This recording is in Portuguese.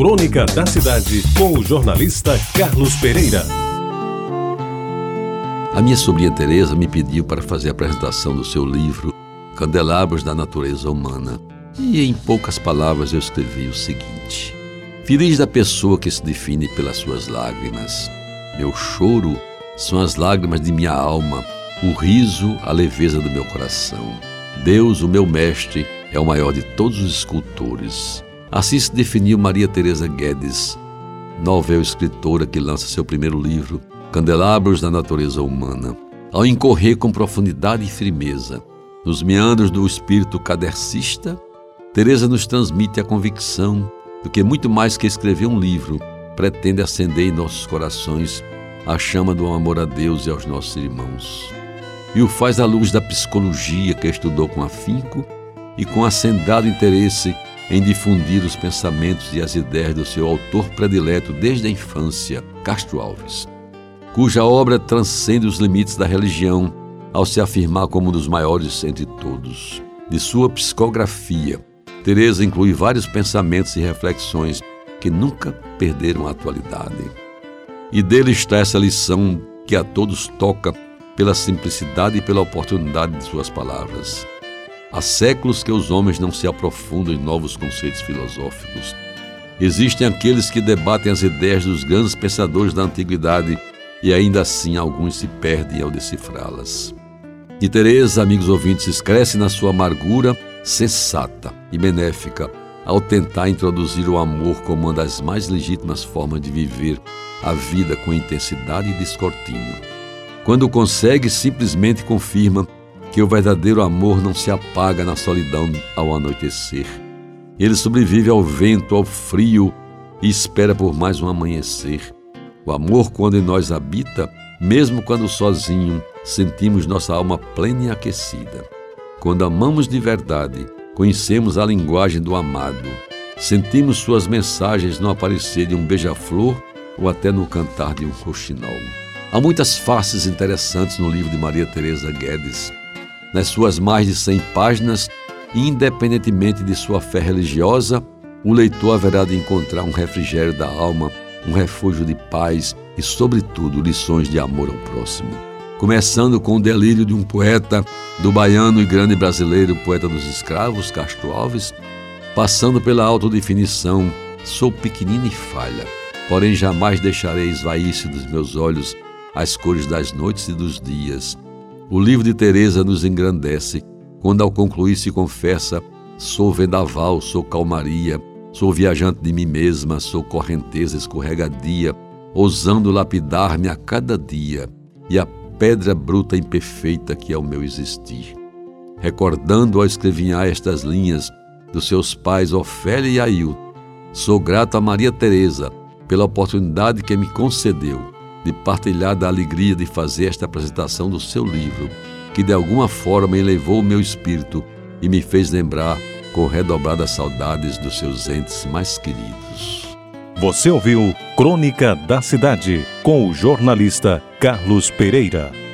Crônica da Cidade, com o jornalista Carlos Pereira. A minha sobrinha Teresa me pediu para fazer a apresentação do seu livro Candelabros da Natureza Humana. E em poucas palavras eu escrevi o seguinte: Feliz da pessoa que se define pelas suas lágrimas. Meu choro são as lágrimas de minha alma, o riso, a leveza do meu coração. Deus, o meu mestre, é o maior de todos os escultores. Assim se definiu Maria Teresa Guedes, novel escritora que lança seu primeiro livro, Candelabros da Natureza Humana. Ao incorrer com profundidade e firmeza nos meandros do espírito cadercista, Teresa nos transmite a convicção do que muito mais que escrever um livro, pretende acender em nossos corações a chama do amor a Deus e aos nossos irmãos. E o faz à luz da psicologia que estudou com afinco e com acendado interesse em difundir os pensamentos e as ideias do seu autor predileto desde a infância, Castro Alves, cuja obra transcende os limites da religião ao se afirmar como um dos maiores entre todos. De sua psicografia, Teresa inclui vários pensamentos e reflexões que nunca perderam a atualidade. E dele está essa lição que a todos toca pela simplicidade e pela oportunidade de suas palavras. Há séculos que os homens não se aprofundam em novos conceitos filosóficos. Existem aqueles que debatem as ideias dos grandes pensadores da antiguidade e ainda assim alguns se perdem ao decifrá-las. E Teresa, amigos ouvintes, cresce na sua amargura sensata e benéfica ao tentar introduzir o amor como uma das mais legítimas formas de viver a vida com intensidade e descortino. Quando consegue, simplesmente confirma que o verdadeiro amor não se apaga na solidão ao anoitecer. Ele sobrevive ao vento, ao frio e espera por mais um amanhecer. O amor, quando em nós habita, mesmo quando sozinho, sentimos nossa alma plena e aquecida. Quando amamos de verdade, conhecemos a linguagem do amado. Sentimos suas mensagens no aparecer de um beija-flor ou até no cantar de um roxinol. Há muitas faces interessantes no livro de Maria Teresa Guedes nas suas mais de 100 páginas, independentemente de sua fé religiosa, o leitor haverá de encontrar um refrigério da alma, um refúgio de paz e, sobretudo, lições de amor ao próximo. Começando com o delírio de um poeta, do baiano e grande brasileiro poeta dos escravos, Castro Alves, passando pela autodefinição, sou pequenina e falha, porém jamais deixarei esvair-se dos meus olhos as cores das noites e dos dias, o livro de Teresa nos engrandece, quando ao concluir se confessa: sou vendaval, sou calmaria, sou viajante de mim mesma, sou correnteza escorregadia, ousando lapidar-me a cada dia, e a pedra bruta imperfeita que é o meu existir. Recordando ao escrevinhar estas linhas dos seus pais Ofélia e Ailton, sou grato a Maria Teresa pela oportunidade que me concedeu de partilhar da alegria de fazer esta apresentação do seu livro, que de alguma forma elevou o meu espírito e me fez lembrar com redobradas saudades dos seus entes mais queridos. Você ouviu Crônica da Cidade com o jornalista Carlos Pereira.